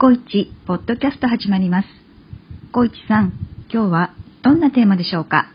コイチポッドキャスト始まります。コイチさん、今日はどんなテーマでしょうか？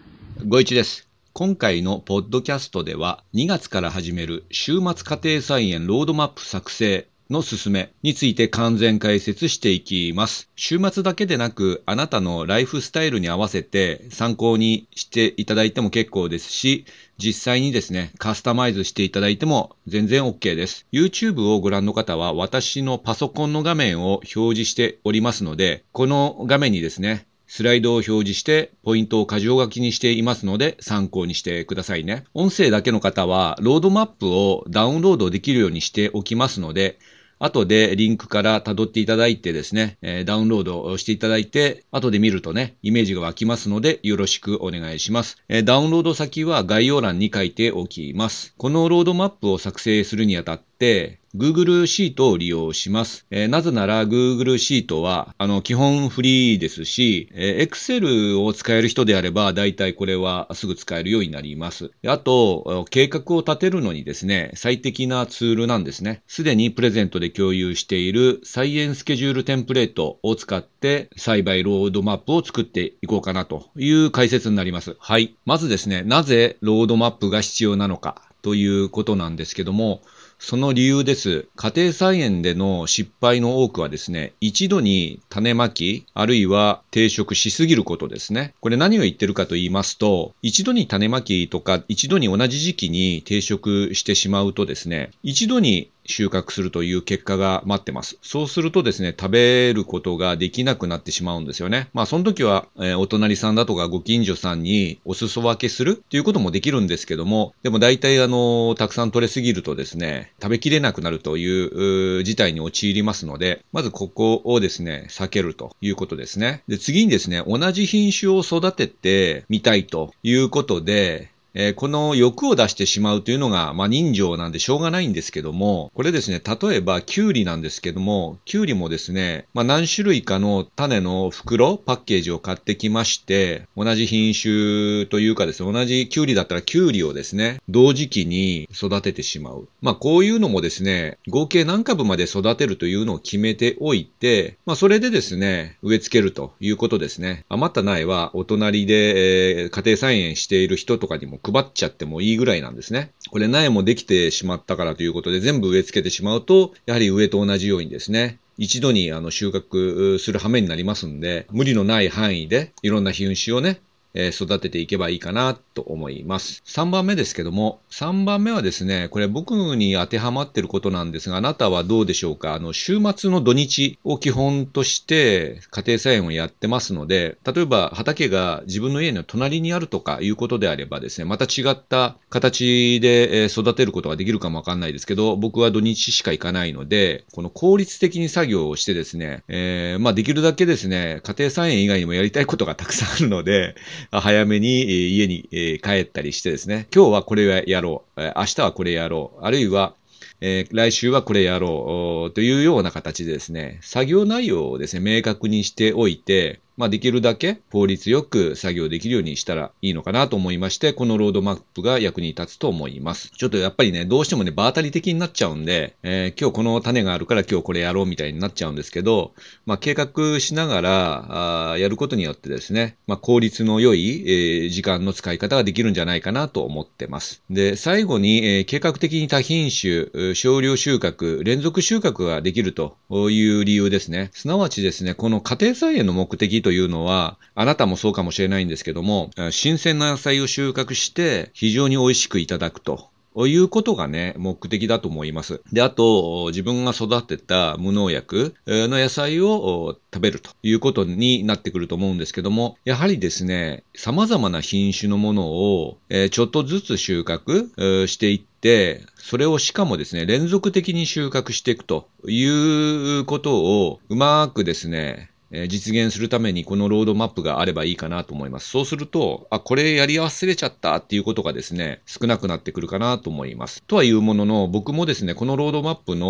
ご一です。今回のポッドキャストでは、2月から始める週末家庭菜園ロードマップ作成の進めについて完全解説していきます。週末だけでなく、あなたのライフスタイルに合わせて参考にしていただいても結構ですし、実際にですね、カスタマイズしていただいても全然 OK です。YouTube をご覧の方は私のパソコンの画面を表示しておりますので、この画面にですね、スライドを表示して、ポイントを箇条書きにしていますので、参考にしてくださいね。音声だけの方は、ロードマップをダウンロードできるようにしておきますので、後でリンクから辿っていただいてですね、えダウンロードしていただいて、後で見るとね、イメージが湧きますので、よろしくお願いします。えダウンロード先は概要欄に書いておきます。このロードマップを作成するにあたって、Google シートを利用します。えーなぜなら Google シートは、あの、基本フリーですし、えー Excel を使える人であれば、大体これはすぐ使えるようになります。あと、計画を立てるのにですね、最適なツールなんですね。すでにプレゼントで共有しているサイエンスケジュールテンプレートを使って、栽培ロードマップを作っていこうかなという解説になります。はい。まずですね、なぜロードマップが必要なのかということなんですけども、その理由です。家庭菜園での失敗の多くはですね、一度に種まき、あるいは定食しすぎることですね。これ何を言ってるかと言いますと、一度に種まきとか、一度に同じ時期に定食してしまうとですね、一度に収穫するという結果が待ってます。そうするとですね、食べることができなくなってしまうんですよね。まあ、その時は、えーお隣さんだとかご近所さんにお裾分けするっていうこともできるんですけども、でも大体あの、たくさん取れすぎるとですね、食べきれなくなるというう事態に陥りますので、まずここをですね、避けるということですね。で、次にですね、同じ品種を育ててみたいということで、えーこの欲を出してしまうというのが、まあ、人情なんでしょうがないんですけども、これですね、例えば、キュウリなんですけども、キュウリもですね、まあ、何種類かの種の袋、パッケージを買ってきまして、同じ品種というかですね、同じキュウリだったらキュウリをですね、同時期に育ててしまう。まあ、こういうのもですね、合計何株まで育てるというのを決めておいて、まあ、それでですね、植え付けるということですね。余った苗は、お隣で、えー家庭菜園している人とかにも配っちゃってもいいぐらいなんですね。これ苗もできてしまったからということで全部植え付けてしまうと、やはり上と同じようにですね、一度にあの収穫する羽目になりますんで、無理のない範囲でいろんな品種をね、え育てていけばいいかなと思います。3番目ですけども、3番目はですね、これ僕に当てはまってることなんですが、あなたはどうでしょうか？あの、週末の土日を基本として家庭菜園をやってますので、例えば畑が自分の家の隣にあるとかいうことであればですね、また違った形で育てることができるかもわかんないですけど、僕は土日しか行かないので、この効率的に作業をしてですね、えーまあできるだけですね、家庭菜園以外にもやりたいことがたくさんあるので、早めに家にええ帰ったりしてですね、今日はこれをやろう、え明日はこれやろう、あるいは、え来週はこれやろう。というような形でですね、作業内容をですね、明確にしておいて、まあ、できるだけ効率よく作業できるようにしたらいいのかなと思いまして、このロードマップが役に立つと思います。ちょっとやっぱりね、どうしてもね、場当たり的になっちゃうんで、えー今日この種があるから今日これやろうみたいになっちゃうんですけど、まあ、計画しながら、あやることによってですね、まあ、効率の良い、えー時間の使い方ができるんじゃないかなと思ってます。で、最後に、えー計画的に多品種、少量収穫、連続収穫ができるという理由ですね。すなわちですね、この家庭菜園の目的というのは、あなたもそうかもしれないんですけども、え新鮮な野菜を収穫して非常に美味しくいただくと。いうことがね、目的だと思います。で、あと、自分が育てた無農薬の野菜を食べるということになってくると思うんですけども、やはりですね、様々な品種のものを、えーちょっとずつ収穫えーしていって、それをしかもですね、連続的に収穫していくということをうまくですね、え実現するためにこのロードマップがあればいいかなと思います。そうすると、あ、これやり忘れちゃったっていうことがですね、少なくなってくるかなと思います。とはいうものの、僕もですね、このロードマップの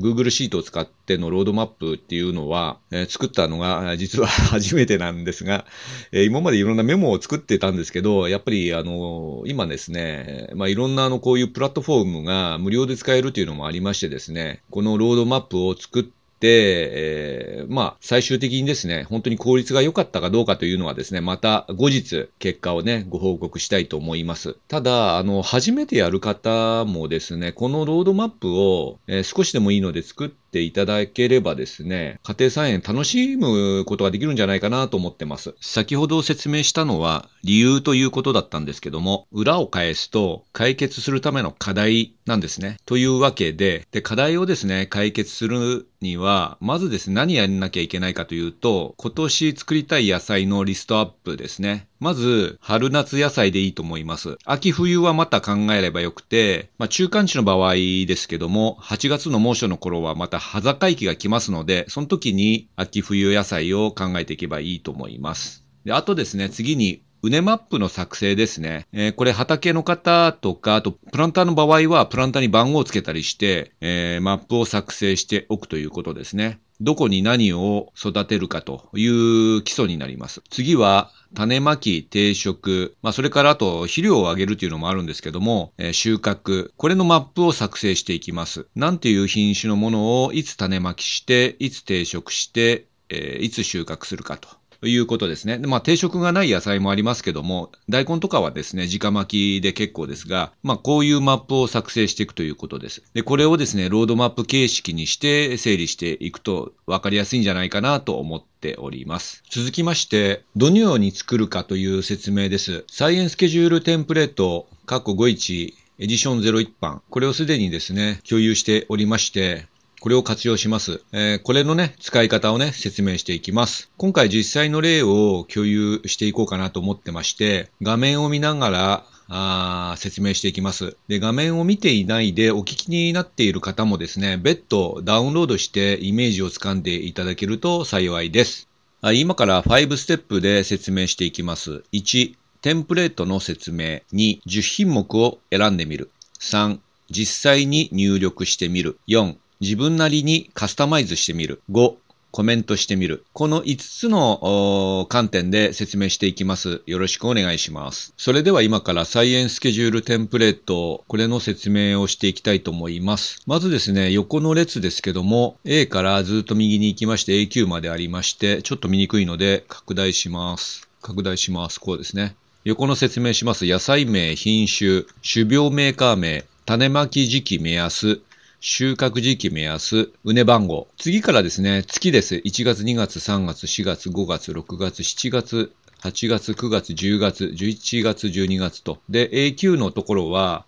Google シートを使ってのロードマップっていうのは、えー作ったのが実は 初めてなんですが、えー今までいろんなメモを作ってたんですけど、やっぱりあの今ですね、まあ、いろんなあのこういうプラットフォームが無料で使えるというのもありましてですね、このロードマップを作ってでえー、まあ、最終的にですね、本当に効率が良かったかどうかというのはですね、また後日結果をね、ご報告したいと思います。ただ、あの、初めてやる方もですね、このロードマップを、えー、少しでもいいので作ってていただければですね、家庭菜園楽しむことができるんじゃないかなと思ってます。先ほど説明したのは理由ということだったんですけども、裏を返すと解決するための課題なんですね。というわけで、で、課題をですね、解決するには、まずですね、何やんなきゃいけないかというと、今年作りたい野菜のリストアップですね。まず、春夏野菜でいいと思います。秋冬はまた考えればよくて、まあ、中間地の場合ですけども、8月の猛暑の頃はまた葉坂期が来ますので、その時に秋冬野菜を考えていけばいいと思います。で、あとですね、次にウネマップの作成ですね。えー、これ畑の方とか、あとプランターの場合はプランターに番号をつけたりして、えー、マップを作成しておくということですね。どこに何を育てるかという基礎になります。次は、種まき、定食、まあ、それからあと肥料をあげるというのもあるんですけども、えー、収穫、これのマップを作成していきます。なんていう品種のものをいつ種まきして、いつ定食して、えー、いつ収穫するか。とということですね。まあ、定食がない野菜もありますけども、大根とかはですね、直巻きで結構ですが、まあ、こういうマップを作成していくということです。で、これをですね、ロードマップ形式にして整理していくと分かりやすいんじゃないかなと思っております。続きまして、どのように作るかという説明です。サイエンスケジュールテンプレート、過去51エディション01版。これをすでにですね、共有しておりまして、これを活用します。えー、これのね、使い方をね、説明していきます。今回実際の例を共有していこうかなと思ってまして、画面を見ながら、あ説明していきます。で、画面を見ていないでお聞きになっている方もですね、別途ダウンロードしてイメージをつかんでいただけると幸いです。あ今から5ステップで説明していきます。1、テンプレートの説明。2、10品目を選んでみる。3、実際に入力してみる。4、自分なりにカスタマイズしてみる。5、コメントしてみる。この5つの観点で説明していきます。よろしくお願いします。それでは今からサイエンスケジュールテンプレート、これの説明をしていきたいと思います。まずですね、横の列ですけども、A からずっと右に行きまして A9 までありまして、ちょっと見にくいので拡大します。拡大します。こうですね。横の説明します。野菜名、品種、種苗メーカー名、種まき時期目安、収穫時期目安、うね番号。次からですね、月です。1月、2月、3月、4月、5月、6月、7月、8月、9月、10月、11月、12月と。で、A9 のところは、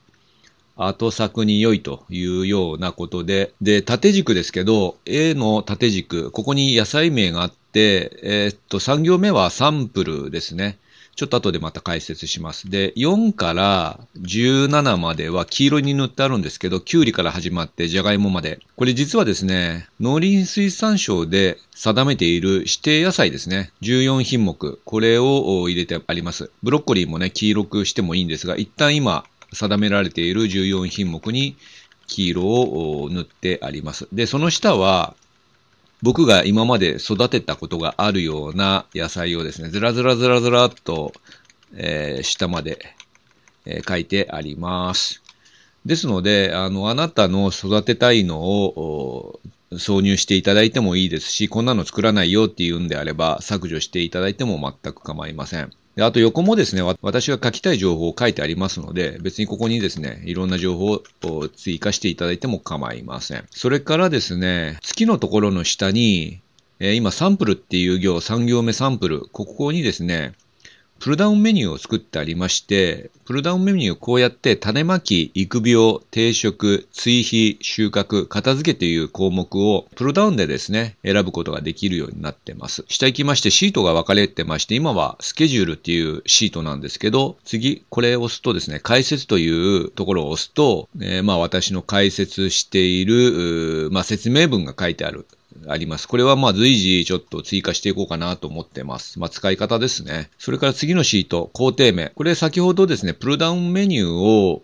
後作に良いというようなことで、で、縦軸ですけど、A の縦軸、ここに野菜名があって、えー、っと、3行目はサンプルですね。ちょっと後でまた解説します。で、4から17までは黄色に塗ってあるんですけど、キュウリから始まってジャガイモまで。これ実はですね、農林水産省で定めている指定野菜ですね。14品目。これを入れてあります。ブロッコリーもね、黄色くしてもいいんですが、一旦今定められている14品目に黄色を塗ってあります。で、その下は、僕が今まで育てたことがあるような野菜をですね、ずらずらずらずらっと、えー、下まで、えー、書いてあります。ですので、あの、あなたの育てたいのを挿入していただいてもいいですし、こんなの作らないよっていうんであれば削除していただいても全く構いません。であと横もですね、私が書きたい情報を書いてありますので、別にここにですね、いろんな情報を追加していただいても構いません。それからですね、月のところの下に、え、今サンプルっていう行、3行目サンプル、ここにですね、プルダウンメニューを作ってありまして、プルダウンメニューをこうやって種まき、育苗、定食、追肥、収穫、片付けという項目をプルダウンでですね、選ぶことができるようになってます。下行きましてシートが分かれてまして、今はスケジュールっていうシートなんですけど、次、これを押すとですね、解説というところを押すと、えー、まあ私の解説している、まあ説明文が書いてある。あります。これはまあ随時ちょっと追加していこうかなと思ってます。まあ使い方ですね。それから次のシート、工程名。これ先ほどですね、プルダウンメニューを、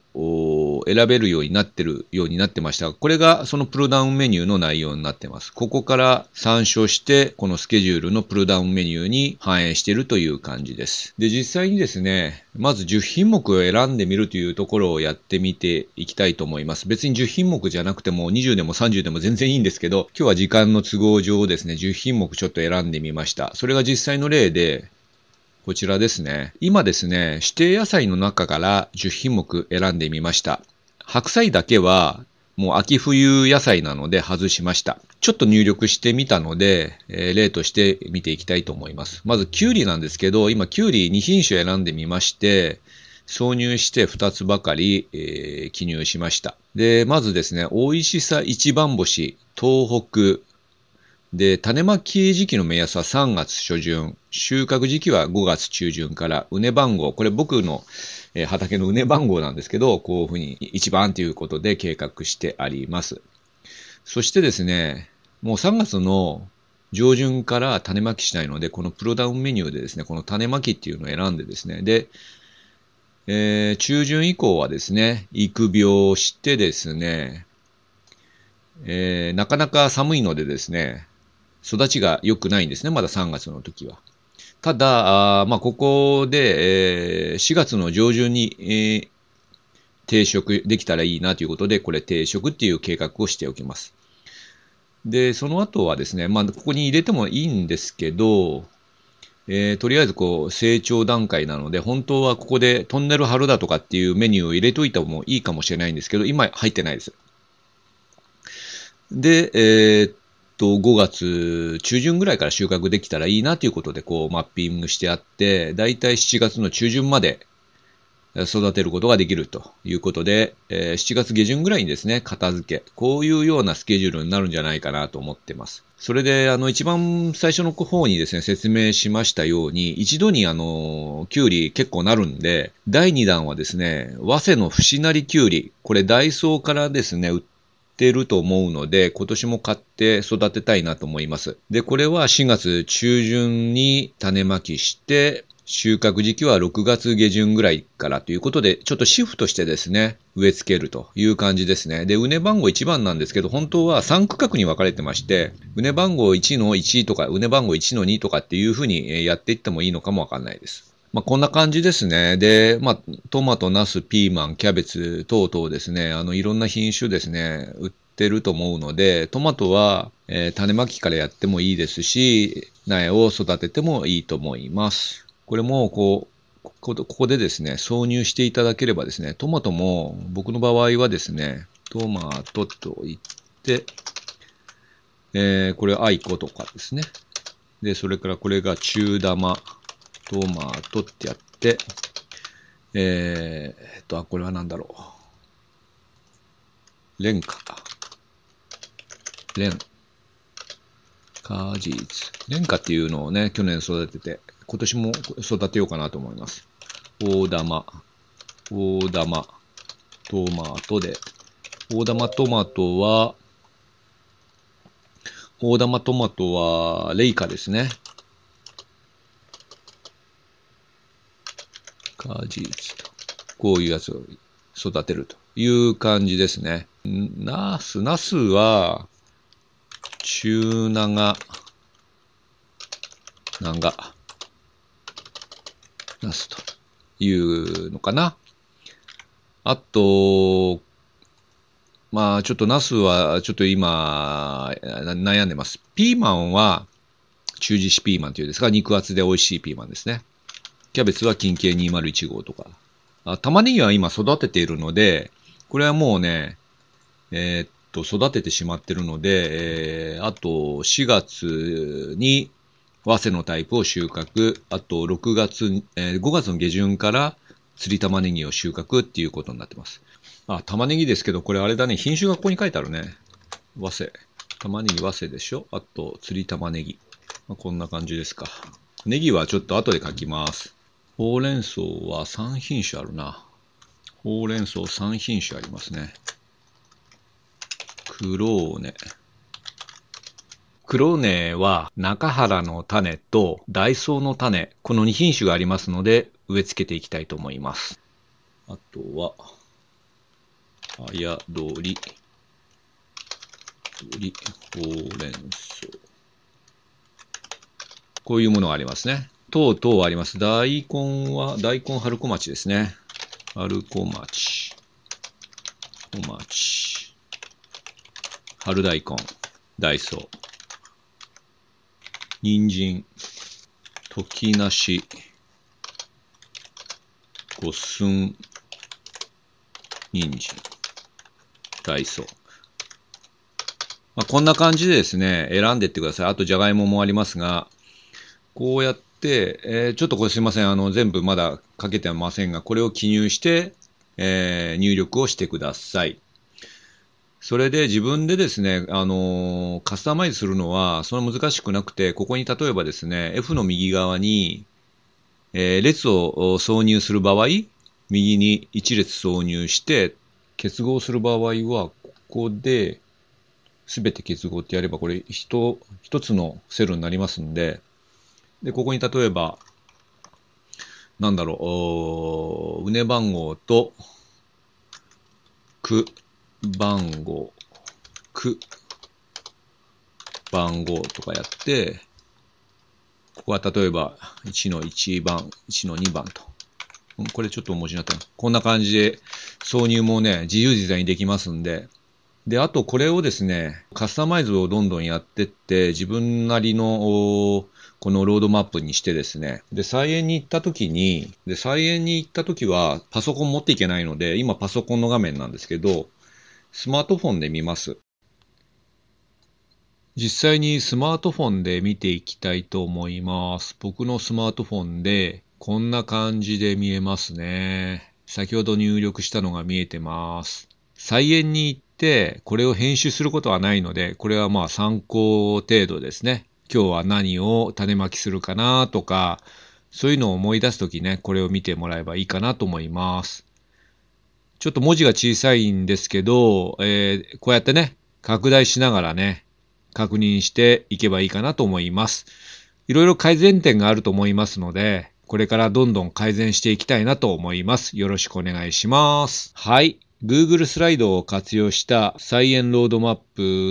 選べるようになってるようになってましたが、これがそのプルダウンメニューの内容になってます。ここから参照して、このスケジュールのプルダウンメニューに反映しているという感じです。で、実際にですね、まず10品目を選んでみるというところをやってみていきたいと思います。別に10品目じゃなくても20でも30でも全然いいんですけど、今日は時間の都合上ですね、10品目ちょっと選んでみました。それが実際の例で、こちらですね。今ですね、指定野菜の中から10品目選んでみました。白菜だけは、もう秋冬野菜なので外しました。ちょっと入力してみたので、えー、例として見ていきたいと思います。まず、キュウリなんですけど、今、キュウリ2品種選んでみまして、挿入して2つばかり、えー、記入しました。で、まずですね、美味しさ一番星、東北、で、種まき時期の目安は3月初旬、収穫時期は5月中旬から、うね番号、これ僕の、えー、畑のうね番号なんですけど、こういうふうに1番ということで計画してあります。そしてですね、もう3月の上旬から種まきしないので、このプロダウンメニューでですね、この種まきっていうのを選んでですね、で、えー、中旬以降はですね、育苗してですね、えー、なかなか寒いのでですね、育ちが良くないんですね、まだ3月の時は。ただ、あまあ、ここで、えー、4月の上旬に、えー、定食できたらいいなということで、これ定食っていう計画をしておきます。で、その後はですね、まあ、ここに入れてもいいんですけど、えー、とりあえずこう成長段階なので、本当はここでトンネル張るだとかっていうメニューを入れといた方もいいかもしれないんですけど、今入ってないです。で、えー、と、5月中旬ぐらいから収穫できたらいいなということで、こう、マッピングしてあって、だいたい7月の中旬まで育てることができるということで、えー、7月下旬ぐらいにですね、片付け。こういうようなスケジュールになるんじゃないかなと思ってます。それで、あの、一番最初の方にですね、説明しましたように、一度にあの、キュウリ結構なるんで、第2弾はですね、早生の節なりキュウリ。これダイソーからですね、売ってると思うので、今年も買って育てたいなと思います。で、これは4月中旬に種まきして、収穫時期は6月下旬ぐらいからということで、ちょっとシフトしてですね、植え付けるという感じですね。で、畝番号1番なんですけど、本当は3区画に分かれてまして、畝番号1の1とか、畝番号1の2とかっていうふうにやっていってもいいのかもわかんないです。まあ、こんな感じですね。で、まあ、トマト、ナス、ピーマン、キャベツ等々ですね、あの、いろんな品種ですね、売ってると思うので、トマトは、えー、種まきからやってもいいですし、苗を育ててもいいと思います。これも、こう、ここでですね、挿入していただければですね、トマトも、僕の場合はですね、トマトと言って、えー、これアイコとかですね。で、それからこれが中玉、トマトってやって、えー、っと、あ、これは何だろう。レンカ。レン。カージーズ。レンカっていうのをね、去年育てて、今年も育てようかなと思います。大玉、大玉、トマトで、大玉トマトは、大玉トマトは、レイカですね。果実と。こういうやつを育てるという感じですね。ナス、ナスは、中長、長。ナスというのかな。あと、まあちょっとナスはちょっと今悩んでます。ピーマンは中字ピーマンというんですか、肉厚で美味しいピーマンですね。キャベツは金系201号とか。あ玉ねぎは今育てているので、これはもうね、えー、っと、育ててしまってるので、えー、あと4月に早生のタイプを収穫、あと6月、えー、5月の下旬から釣り玉ねぎを収穫っていうことになってます。あ、玉ねぎですけど、これあれだね、品種がここに書いてあるね。早生。玉ねぎ早生でしょ？あと、釣り玉ねぎ。まあ、こんな感じですか。ネギはちょっと後で書きます。ほうれん草は3品種あるな。ほうれん草3品種ありますね。クローネ。黒根は中原の種とダイソーの種、この2品種がありますので植え付けていきたいと思います。あとは、あやどり、り、ほうれん草。こういうものがありますね。とうとうあります。大根は、大根春子町ですね。春子町。小町。春大根。大草。人参。時なし。五寸。人参。大草。まあ、こんな感じでですね、選んでいってください。あと、じゃがいももありますが、こうやって、えー、ちょっとこれすいません。あの、全部まだかけてませんが、これを記入して、えー、入力をしてください。それで自分でですね、あのー、カスタマイズするのは、そんな難しくなくて、ここに例えばですね、F の右側に、えー、列を挿入する場合、右に1列挿入して、結合する場合は、ここで、すべて結合ってやれば、これ一、一つのセルになりますんで、で、ここに例えば、なんだろう、うね番号と、く、番号、く、番号とかやって、ここは例えば、1の1番、1の2番と。これちょっと文字になったこんな感じで、挿入もね、自由自在にできますんで、で、あとこれをですね、カスタマイズをどんどんやってって、自分なりの、このロードマップにしてですね、で、菜園に行った時に、で、菜園に行った時はパソコン持っていけないので、今パソコンの画面なんですけど、スマートフォンで見ます。実際にスマートフォンで見ていきたいと思います。僕のスマートフォンでこんな感じで見えますね。先ほど入力したのが見えてます。菜園に行って、これを編集することはないので、これはまあ参考程度ですね。今日は何を種まきするかなとか、そういうのを思い出すときね、これを見てもらえばいいかなと思います。ちょっと文字が小さいんですけど、えー、こうやってね、拡大しながらね、確認していけばいいかなと思います。いろいろ改善点があると思いますので、これからどんどん改善していきたいなと思います。よろしくお願いします。はい。Google スライドを活用した菜園ロードマッ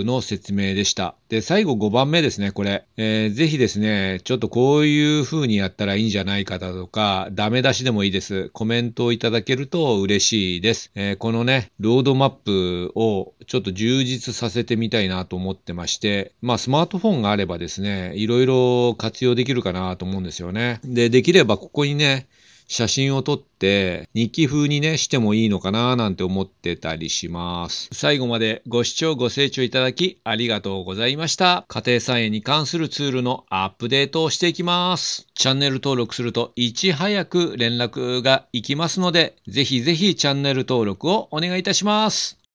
プの説明でした。で、最後5番目ですね、これ。えー、ぜひですね、ちょっとこういう風にやったらいいんじゃないかだとか、ダメ出しでもいいです。コメントをいただけると嬉しいです。えー、このね、ロードマップをちょっと充実させてみたいなと思ってまして、まあスマートフォンがあればですね、いろいろ活用できるかなと思うんですよね。で、できればここにね、写真を撮って日記風にね、してもいいのかななんて思ってたりします。最後までご視聴ご清聴いただきありがとうございました。家庭菜園に関するツールのアップデートをしていきます。チャンネル登録するといち早く連絡がいきますので、ぜひぜひチャンネル登録をお願いいたします。